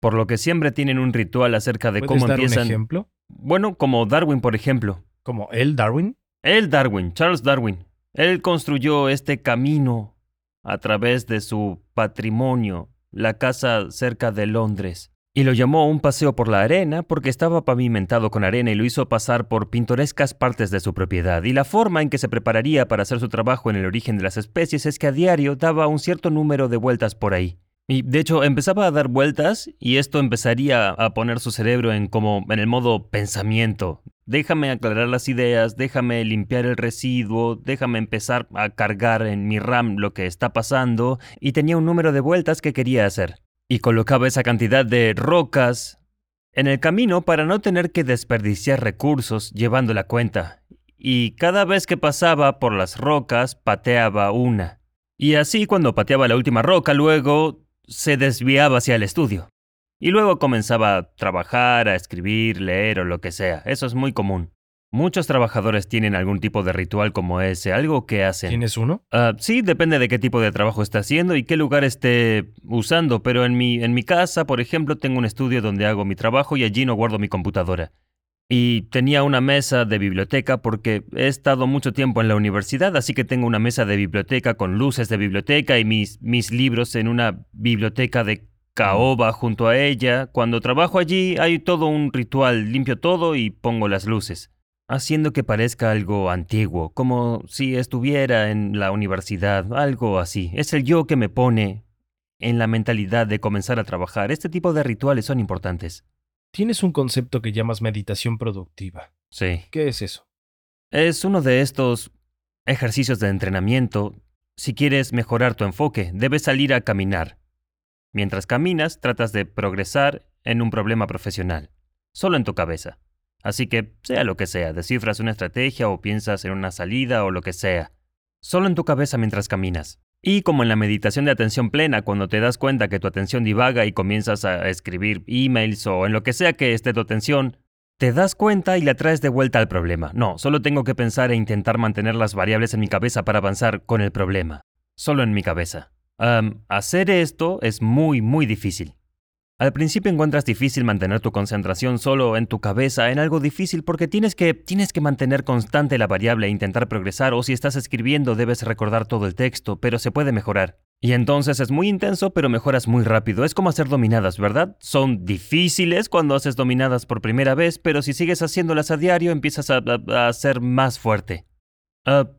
Por lo que siempre tienen un ritual acerca de cómo dar empiezan. un ejemplo? Bueno, como Darwin, por ejemplo. ¿Como el Darwin? El Darwin, Charles Darwin. Él construyó este camino a través de su patrimonio, la casa cerca de Londres y lo llamó un paseo por la arena porque estaba pavimentado con arena y lo hizo pasar por pintorescas partes de su propiedad. Y la forma en que se prepararía para hacer su trabajo en el origen de las especies es que a diario daba un cierto número de vueltas por ahí. Y de hecho empezaba a dar vueltas y esto empezaría a poner su cerebro en como en el modo pensamiento. Déjame aclarar las ideas, déjame limpiar el residuo, déjame empezar a cargar en mi RAM lo que está pasando y tenía un número de vueltas que quería hacer y colocaba esa cantidad de rocas en el camino para no tener que desperdiciar recursos llevando la cuenta. Y cada vez que pasaba por las rocas, pateaba una. Y así cuando pateaba la última roca, luego se desviaba hacia el estudio. Y luego comenzaba a trabajar, a escribir, leer o lo que sea. Eso es muy común. Muchos trabajadores tienen algún tipo de ritual como ese, algo que hacen. ¿Tienes uno? Uh, sí, depende de qué tipo de trabajo esté haciendo y qué lugar esté usando, pero en mi, en mi casa, por ejemplo, tengo un estudio donde hago mi trabajo y allí no guardo mi computadora. Y tenía una mesa de biblioteca porque he estado mucho tiempo en la universidad, así que tengo una mesa de biblioteca con luces de biblioteca y mis, mis libros en una biblioteca de caoba junto a ella. Cuando trabajo allí hay todo un ritual, limpio todo y pongo las luces haciendo que parezca algo antiguo, como si estuviera en la universidad, algo así. Es el yo que me pone en la mentalidad de comenzar a trabajar. Este tipo de rituales son importantes. Tienes un concepto que llamas meditación productiva. Sí. ¿Qué es eso? Es uno de estos ejercicios de entrenamiento. Si quieres mejorar tu enfoque, debes salir a caminar. Mientras caminas, tratas de progresar en un problema profesional, solo en tu cabeza. Así que, sea lo que sea, descifras una estrategia o piensas en una salida o lo que sea. Solo en tu cabeza mientras caminas. Y como en la meditación de atención plena, cuando te das cuenta que tu atención divaga y comienzas a escribir emails o en lo que sea que esté tu atención, te das cuenta y la traes de vuelta al problema. No, solo tengo que pensar e intentar mantener las variables en mi cabeza para avanzar con el problema. Solo en mi cabeza. hacer esto es muy, muy difícil. Al principio encuentras difícil mantener tu concentración solo en tu cabeza en algo difícil porque tienes que, tienes que mantener constante la variable e intentar progresar o si estás escribiendo debes recordar todo el texto, pero se puede mejorar. Y entonces es muy intenso pero mejoras muy rápido. Es como hacer dominadas, ¿verdad? Son difíciles cuando haces dominadas por primera vez, pero si sigues haciéndolas a diario empiezas a, ser más fuerte. Ah,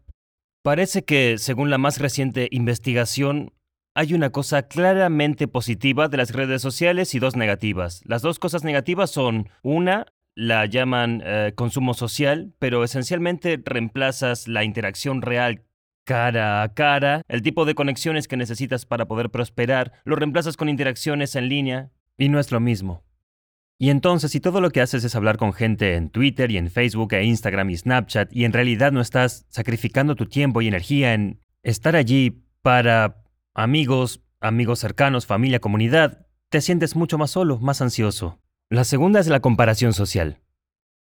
parece que, según la más reciente investigación, hay una cosa claramente positiva de las redes sociales y dos negativas. Las dos cosas negativas son, una, la llaman eh, consumo social, pero esencialmente reemplazas la interacción real cara a cara, el tipo de conexiones que necesitas para poder prosperar, lo reemplazas con interacciones en línea y no es lo mismo. Y entonces, si todo lo que haces es hablar con gente en Twitter y en Facebook e Instagram y Snapchat y en realidad no estás sacrificando tu tiempo y energía en estar allí para amigos, amigos cercanos, familia, comunidad, te sientes mucho más solo, más ansioso. La segunda es la comparación social.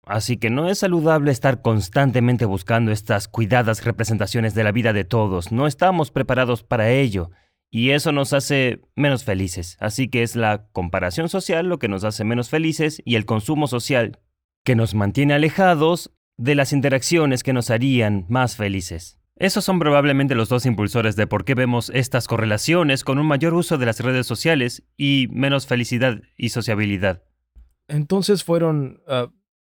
Así que no es saludable estar constantemente buscando estas cuidadas representaciones de la vida de todos. No estamos preparados para ello. Y eso nos hace menos felices. Así que es la comparación social lo que nos hace menos felices y el consumo social que nos mantiene alejados de las interacciones que nos harían más felices. Esos son probablemente los dos impulsores de por qué vemos estas correlaciones con un mayor uso de las redes sociales y menos felicidad y sociabilidad. Entonces fueron ah,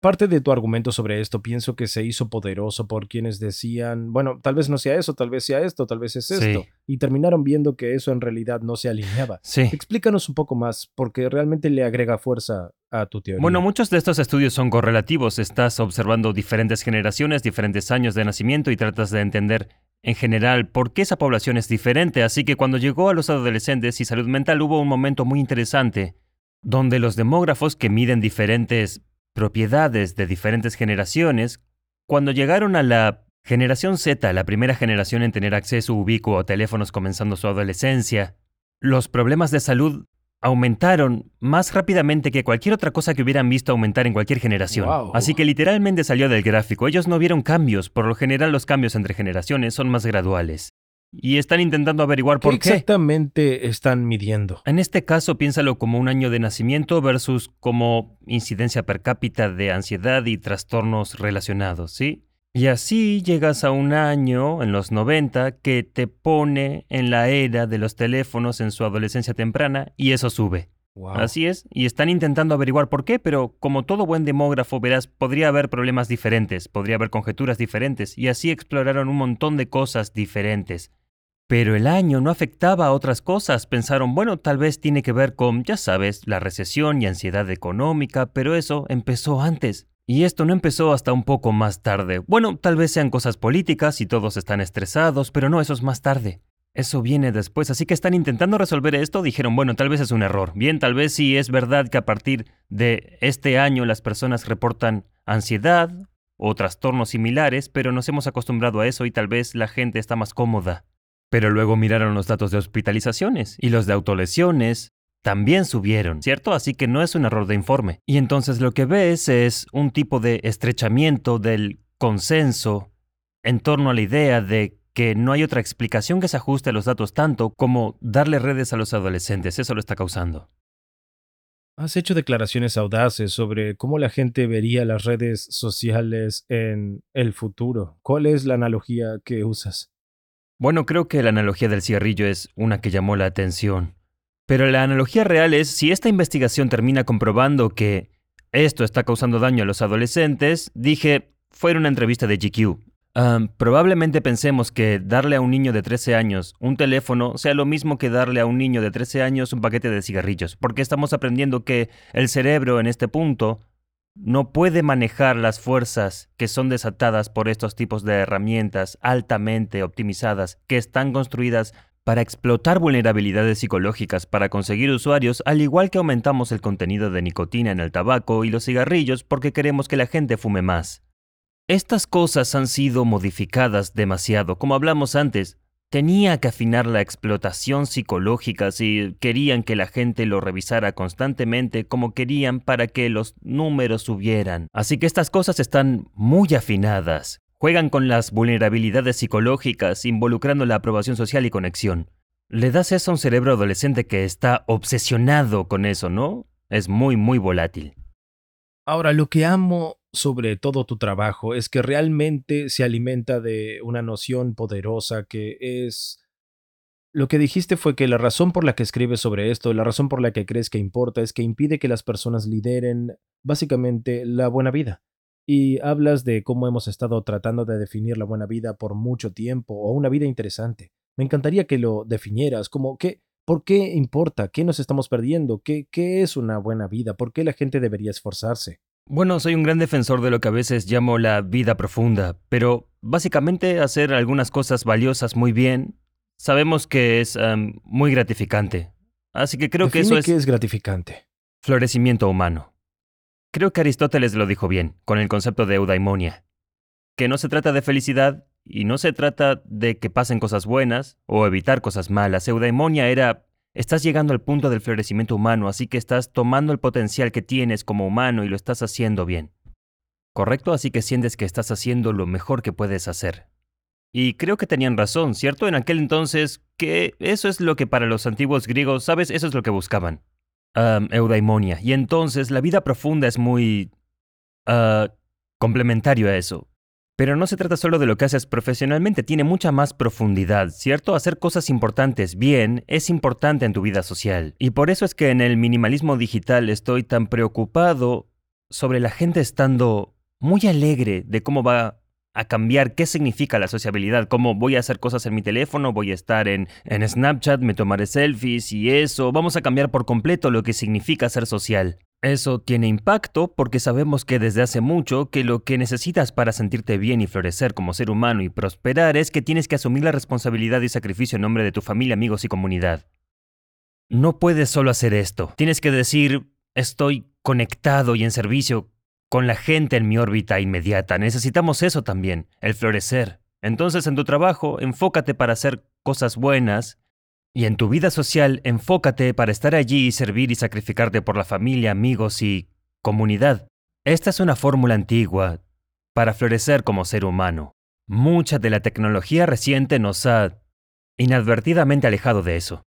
Parte de tu argumento sobre esto pienso que se hizo poderoso por quienes decían, bueno, tal vez no sea eso, tal vez sea esto, tal vez es esto. Y terminaron viendo que eso en realidad no se alineaba. Sí. Explícanos un poco más, porque realmente le agrega fuerza a tu teoría. Bueno, muchos de estos estudios son correlativos. Estás observando diferentes generaciones, diferentes años de nacimiento y tratas de entender en general por qué esa población es diferente. Así que cuando llegó a los adolescentes y salud mental hubo un momento muy interesante donde los demógrafos que miden diferentes propiedades de diferentes generaciones, cuando llegaron a la generación Z, la primera generación en tener acceso ubicuo a teléfonos comenzando su adolescencia, los problemas de salud aumentaron más rápidamente que cualquier otra cosa que hubieran visto aumentar en cualquier generación. Así que literalmente salió del gráfico. Ellos no vieron cambios. Por lo general los cambios entre generaciones son más graduales y están intentando averiguar por qué. exactamente están midiendo? En este caso, piénsalo como un año de nacimiento versus como incidencia per cápita de ansiedad y trastornos relacionados, ¿sí? Y así llegas a un año, en los 90, que te pone en la era de los teléfonos en su adolescencia temprana y eso sube. Así es, y están intentando averiguar por qué, pero como todo buen demógrafo, verás, podría haber problemas diferentes, podría haber conjeturas diferentes, y así exploraron un montón de cosas diferentes. Pero el año no afectaba a otras cosas. Pensaron, bueno, tal vez tiene que ver con, ya sabes, la recesión y ansiedad económica, pero eso empezó antes. Y esto no empezó hasta un poco más tarde. Bueno, tal vez sean cosas políticas y todos están estresados, pero no, eso es más tarde. Eso viene después, así que están intentando resolver esto, dijeron, bueno, tal vez es un error. Bien, tal vez sí es verdad que a partir de este año las personas reportan ansiedad o trastornos similares, pero nos hemos acostumbrado a eso y tal vez la gente está más cómoda. Pero luego miraron los datos de hospitalizaciones y los de autolesiones también subieron, ¿cierto? Así que no es un error de informe. Y entonces lo que ves es un tipo de estrechamiento del consenso en torno a la idea de que no hay otra explicación que se ajuste a los datos tanto como darle redes a los adolescentes. Eso lo está causando. Has hecho declaraciones audaces sobre cómo la gente vería las redes sociales en el futuro. ¿Cuál es la analogía que usas? Bueno, creo que la analogía del cigarrillo es una que llamó la atención. Pero la analogía real es si esta investigación termina comprobando que esto está causando daño a los adolescentes, dije, fue en una entrevista de GQ. Probablemente pensemos que darle a un niño de 13 años un teléfono sea lo mismo que darle a un niño de 13 años un paquete de cigarrillos, porque estamos aprendiendo que el cerebro en este punto no puede manejar las fuerzas que son desatadas por estos tipos de herramientas altamente optimizadas que están construidas para explotar vulnerabilidades psicológicas para conseguir usuarios, al igual que aumentamos el contenido de nicotina en el tabaco y los cigarrillos porque queremos que la gente fume más. Estas cosas han sido modificadas demasiado, como hablamos antes, Tenía que afinar la explotación psicológica si querían que la gente lo revisara constantemente como querían para que los números subieran. Así que estas cosas están muy afinadas. Juegan con las vulnerabilidades psicológicas involucrando la aprobación social y conexión. le das eso a un cerebro adolescente que está obsesionado con eso, ¿no? Es muy, muy volátil. Ahora, lo que amo sobre todo tu trabajo es que realmente se alimenta de una noción poderosa que es... Lo que dijiste fue que la razón por la que escribes sobre esto, la razón por la que crees que importa, es que impide que las personas lideren básicamente la buena vida. Y hablas de cómo hemos estado tratando de definir la buena vida por mucho tiempo o una vida interesante. Me encantaría que lo definieras, como que, ¿por qué importa? ¿Qué nos estamos perdiendo? ¿Qué, qué es una buena vida? ¿Por qué la gente debería esforzarse? Bueno, soy un gran defensor de lo que a veces llamo la vida profunda, pero básicamente hacer algunas cosas valiosas muy bien, sabemos que es muy gratificante. Así que creo que eso es... ¿Qué es gratificante? Florecimiento humano. Creo que Aristóteles lo dijo bien, con el concepto de eudaimonia. Que no se trata de felicidad y no se trata de que pasen cosas buenas o evitar cosas malas. Eudaimonia era Estás llegando al punto del florecimiento humano, así que estás tomando el potencial que tienes como humano y lo estás haciendo bien. ¿Correcto? Así que sientes que estás haciendo lo mejor que puedes hacer. Y creo que tenían razón, ¿cierto? En aquel entonces, que eso es lo que para los antiguos griegos, ¿sabes? Eso es lo que buscaban. eudaimonia. Y entonces la vida profunda es muy... Uh, complementario a eso. Pero no se trata solo de lo que haces profesionalmente, tiene mucha más profundidad, ¿cierto? Hacer cosas importantes bien es importante en tu vida social. Y por eso es que en el minimalismo digital estoy tan preocupado sobre la gente estando muy alegre de cómo va a cambiar qué significa la sociabilidad, cómo voy a hacer cosas en mi teléfono, voy a estar en, en Snapchat, me tomaré selfies y eso, vamos a cambiar por completo lo que significa ser social. Eso tiene impacto porque sabemos que desde hace mucho que lo que necesitas para sentirte bien y florecer como ser humano y prosperar es que tienes que asumir la responsabilidad y sacrificio en nombre de tu familia, amigos y comunidad. No puedes solo hacer esto. Tienes que decir, estoy conectado y en servicio con la gente en mi órbita inmediata. Necesitamos eso también, el florecer. Entonces en tu trabajo, enfócate para hacer cosas buenas y en tu vida social, enfócate para estar allí y servir y sacrificarte por la familia, amigos y comunidad. Esta es una fórmula antigua para florecer como ser humano. Mucha de la tecnología reciente nos ha inadvertidamente alejado de eso.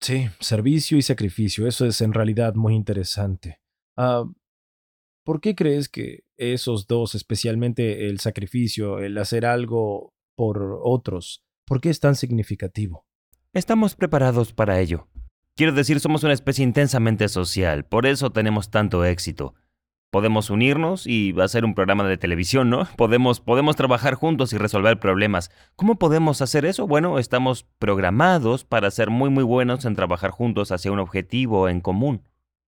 Sí, servicio y sacrificio, eso es en realidad muy interesante. Ah, ¿Por qué crees que esos dos, especialmente el sacrificio, el hacer algo por otros, por qué es tan significativo? Estamos preparados para ello. Quiero decir, somos una especie intensamente social, por eso tenemos tanto éxito. Podemos unirnos y hacer un programa de televisión, ¿no? Podemos, podemos trabajar juntos y resolver problemas. ¿Cómo podemos hacer eso? Bueno, estamos programados para ser muy muy buenos en trabajar juntos hacia un objetivo en común.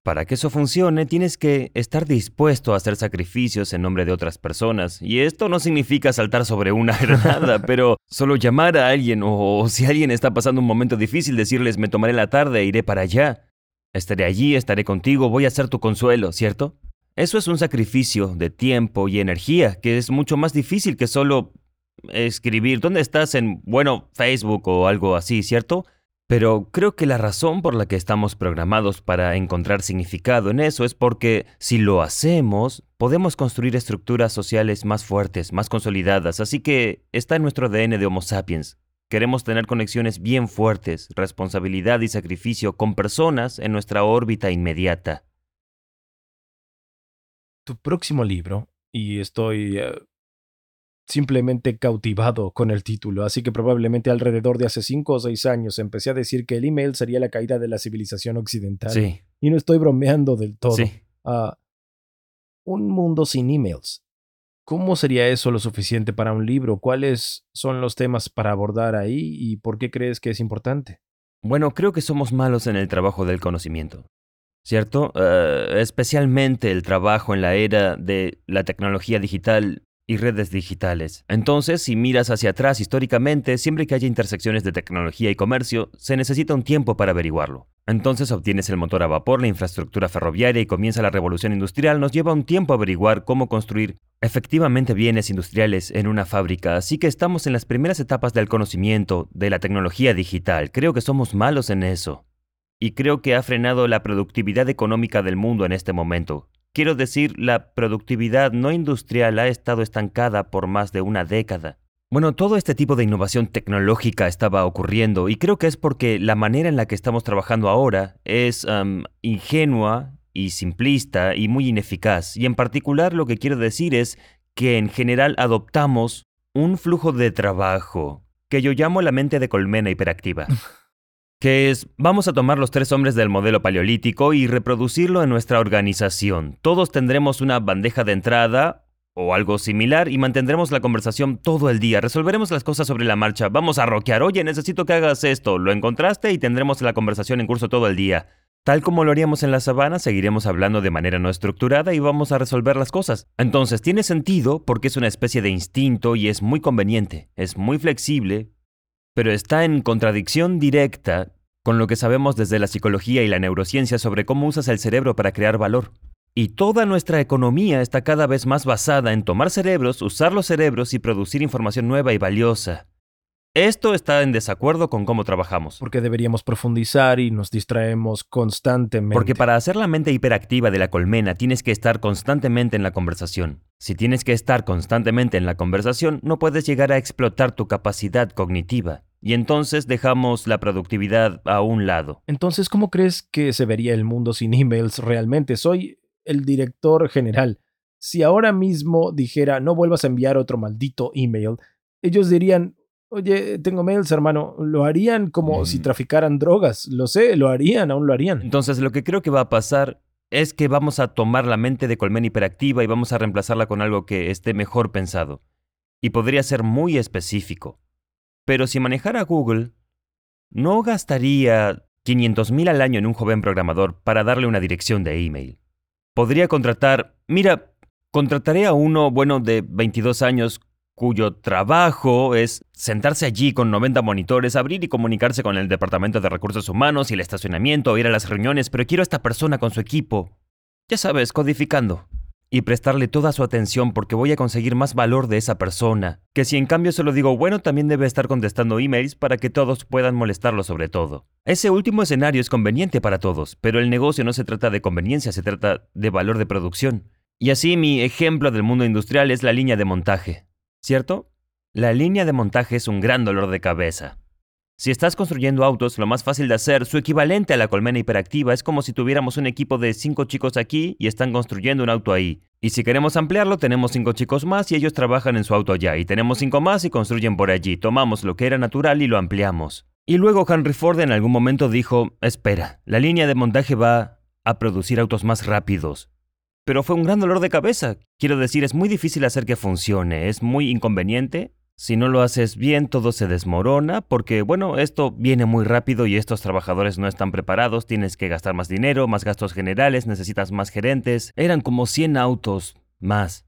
Para que eso funcione, tienes que estar dispuesto a hacer sacrificios en nombre de otras personas. Y esto no significa saltar sobre una granada, pero solo llamar a alguien o, si alguien está pasando un momento difícil, decirles me tomaré la tarde e iré para allá. Estaré allí, estaré contigo, voy a ser tu consuelo, ¿cierto? Eso es un sacrificio de tiempo y energía que es mucho más difícil que solo escribir dónde estás en, bueno, Facebook o algo así, ¿cierto? Pero creo que la razón por la que estamos programados para encontrar significado en eso es porque si lo hacemos, podemos construir estructuras sociales más fuertes, más consolidadas, así que está en nuestro ADN de Homo sapiens. Queremos tener conexiones bien fuertes, responsabilidad y sacrificio con personas en nuestra órbita inmediata. Tu próximo libro, y estoy eh, simplemente cautivado con el título, así que probablemente alrededor de hace cinco o seis años empecé a decir que el email sería la caída de la civilización occidental. Sí. Y no estoy bromeando del todo. Sí. Ah, un mundo sin emails. ¿Cómo sería eso lo suficiente para un libro? ¿Cuáles son los temas para abordar ahí y por qué crees que es importante? Bueno, creo que somos malos en el trabajo del conocimiento. ¿Cierto? Eh, especialmente el trabajo en la era de la tecnología digital y redes digitales. Entonces, si miras hacia atrás históricamente, siempre que haya intersecciones de tecnología y comercio, se necesita un tiempo para averiguarlo. Entonces obtienes el motor a vapor, la infraestructura ferroviaria y comienza la revolución industrial. Nos lleva un tiempo averiguar cómo construir efectivamente bienes industriales en una fábrica, así que estamos en las primeras etapas del conocimiento de la tecnología digital. Creo que somos malos en eso. Y creo que ha frenado la productividad económica del mundo en este momento. Quiero decir, la productividad no industrial ha estado estancada por más de una década. Bueno, todo este tipo de innovación tecnológica estaba ocurriendo y creo que es porque la manera en la que estamos trabajando ahora es um, ingenua y simplista y muy ineficaz. Y en particular lo que quiero decir es que en general adoptamos un flujo de trabajo que yo llamo la mente de colmena hiperactiva. que es, vamos a tomar los tres hombres del modelo paleolítico y reproducirlo en nuestra organización. Todos tendremos una bandeja de entrada o algo similar y mantendremos la conversación todo el día. Resolveremos las cosas sobre la marcha. Vamos a roquear. Oye, necesito que hagas esto. Lo encontraste y tendremos la conversación en curso todo el día. Tal como lo haríamos en la sabana, seguiremos hablando de manera no estructurada y vamos a resolver las cosas. Entonces, tiene sentido porque es una especie de instinto y es muy conveniente, es muy flexible, pero está en contradicción directa con lo que sabemos desde la psicología y la neurociencia sobre cómo usas el cerebro para crear valor. Y toda nuestra economía está cada vez más basada en tomar cerebros, usar los cerebros y producir información nueva y valiosa. Esto está en desacuerdo con cómo trabajamos. Porque deberíamos profundizar y nos distraemos constantemente. Porque para hacer la mente hiperactiva de la colmena tienes que estar constantemente en la conversación. Si tienes que estar constantemente en la conversación, no puedes llegar a explotar tu capacidad cognitiva. Y entonces dejamos la productividad a un lado. Entonces, ¿cómo crees que se vería el mundo sin emails realmente? Soy el director general. Si ahora mismo dijera no vuelvas a enviar otro maldito email, ellos dirían, Oye, tengo mails, hermano. Lo harían como si mm. traficaran drogas. Lo sé, lo harían, aún lo harían. Entonces, lo que creo que va a pasar es que vamos a tomar la mente de colmena hiperactiva y vamos a reemplazarla con algo que esté mejor pensado. Y podría ser muy específico. Pero si manejara Google, no gastaría 500 mil al año en un joven programador para darle una dirección de email. Podría contratar, mira, contrataré a uno, bueno, de 22 años cuyo trabajo es sentarse allí con 90 monitores, abrir y comunicarse con el Departamento de Recursos Humanos y el estacionamiento, ir a las reuniones, pero quiero a esta persona con su equipo. Ya sabes, codificando. Y prestarle toda su atención porque voy a conseguir más valor de esa persona. Que si en cambio solo digo, bueno, también debe estar contestando emails para que todos puedan molestarlo sobre todo. Ese último escenario es conveniente para todos, pero el negocio no se trata de conveniencia, se trata de valor de producción. Y así mi ejemplo del mundo industrial es la línea de montaje. ¿Cierto? La línea de montaje es un gran dolor de cabeza. Si estás construyendo autos, lo más fácil de hacer, su equivalente a la colmena hiperactiva, es como si tuviéramos un equipo de cinco chicos aquí y están construyendo un auto ahí. Y si queremos ampliarlo, tenemos cinco chicos más y ellos trabajan en su auto allá. Y tenemos cinco más y construyen por allí. Tomamos lo que era natural y lo ampliamos. Y luego Henry Ford en algún momento dijo, espera, la línea de montaje va a producir autos más rápidos. Pero fue un gran dolor de cabeza. Quiero decir, es muy difícil hacer que funcione, es muy inconveniente. Si no lo haces bien, todo se desmorona, porque bueno, esto viene muy rápido y estos trabajadores no están preparados, tienes que gastar más dinero, más gastos generales, necesitas más gerentes. Eran como 100 autos más.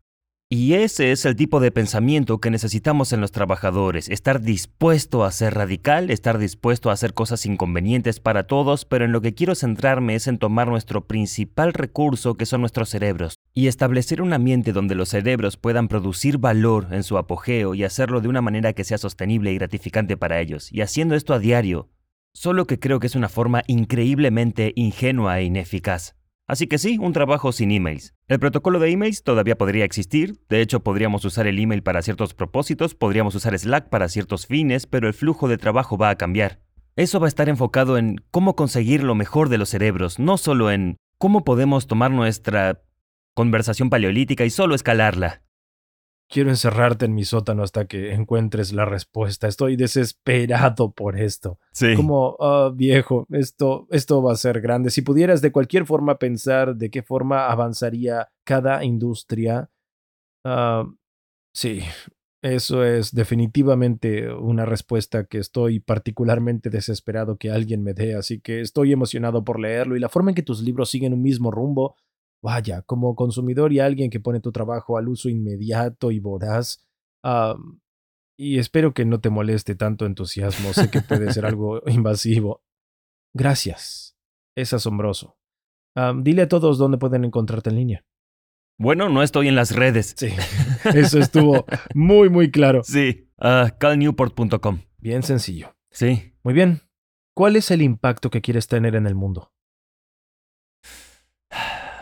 Y ese es el tipo de pensamiento que necesitamos en los trabajadores, estar dispuesto a ser radical, estar dispuesto a hacer cosas inconvenientes para todos, pero en lo que quiero centrarme es en tomar nuestro principal recurso que son nuestros cerebros y establecer un ambiente donde los cerebros puedan producir valor en su apogeo y hacerlo de una manera que sea sostenible y gratificante para ellos. Y haciendo esto a diario, solo que creo que es una forma increíblemente ingenua e ineficaz. Así que sí, un trabajo sin emails. El protocolo de emails todavía podría existir, de hecho podríamos usar el email para ciertos propósitos, podríamos usar Slack para ciertos fines, pero el flujo de trabajo va a cambiar. Eso va a estar enfocado en cómo conseguir lo mejor de los cerebros, no solo en cómo podemos tomar nuestra conversación paleolítica y solo escalarla. Quiero encerrarte en mi sótano hasta que encuentres la respuesta. Estoy desesperado por esto. Sí. Como, ah, viejo, esto, esto va a ser grande. Si pudieras de cualquier forma pensar de qué forma avanzaría cada industria, ah, sí, eso es definitivamente una respuesta que estoy particularmente desesperado que alguien me dé. Así que estoy emocionado por leerlo y la forma en que tus libros siguen un mismo rumbo vaya, como consumidor y alguien que pone tu trabajo al uso inmediato y voraz, y espero que no te moleste tanto entusiasmo, sé que puede ser algo invasivo. Gracias, es asombroso. dile a todos dónde pueden encontrarte en línea. Bueno, no estoy en las redes. Sí, eso estuvo muy, muy claro. Sí, uh, calnewport.com. Bien sencillo. Sí. Muy bien. ¿Cuál es el impacto que quieres tener en el mundo?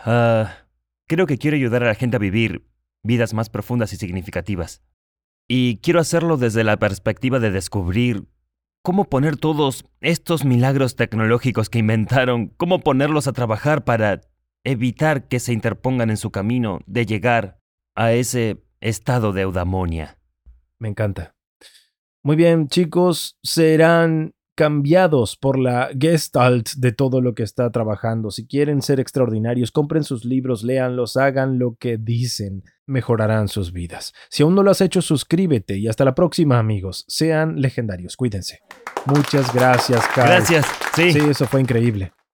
Ah, creo que quiero ayudar a la gente a vivir vidas más profundas y significativas. Y quiero hacerlo desde la perspectiva de descubrir cómo poner todos estos milagros tecnológicos que inventaron, cómo ponerlos a trabajar para evitar que se interpongan en su camino de llegar a ese estado de eudamonia. Me encanta. Muy bien, chicos, serán cambiados por la gestalt de todo lo que está trabajando. Si quieren ser extraordinarios, compren sus libros, léanlos, hagan lo que dicen, mejorarán sus vidas. Si aún no lo has hecho, suscríbete y hasta la próxima, amigos. Sean legendarios, cuídense. Muchas gracias, Carl. Gracias. Sí. Sí, eso fue increíble.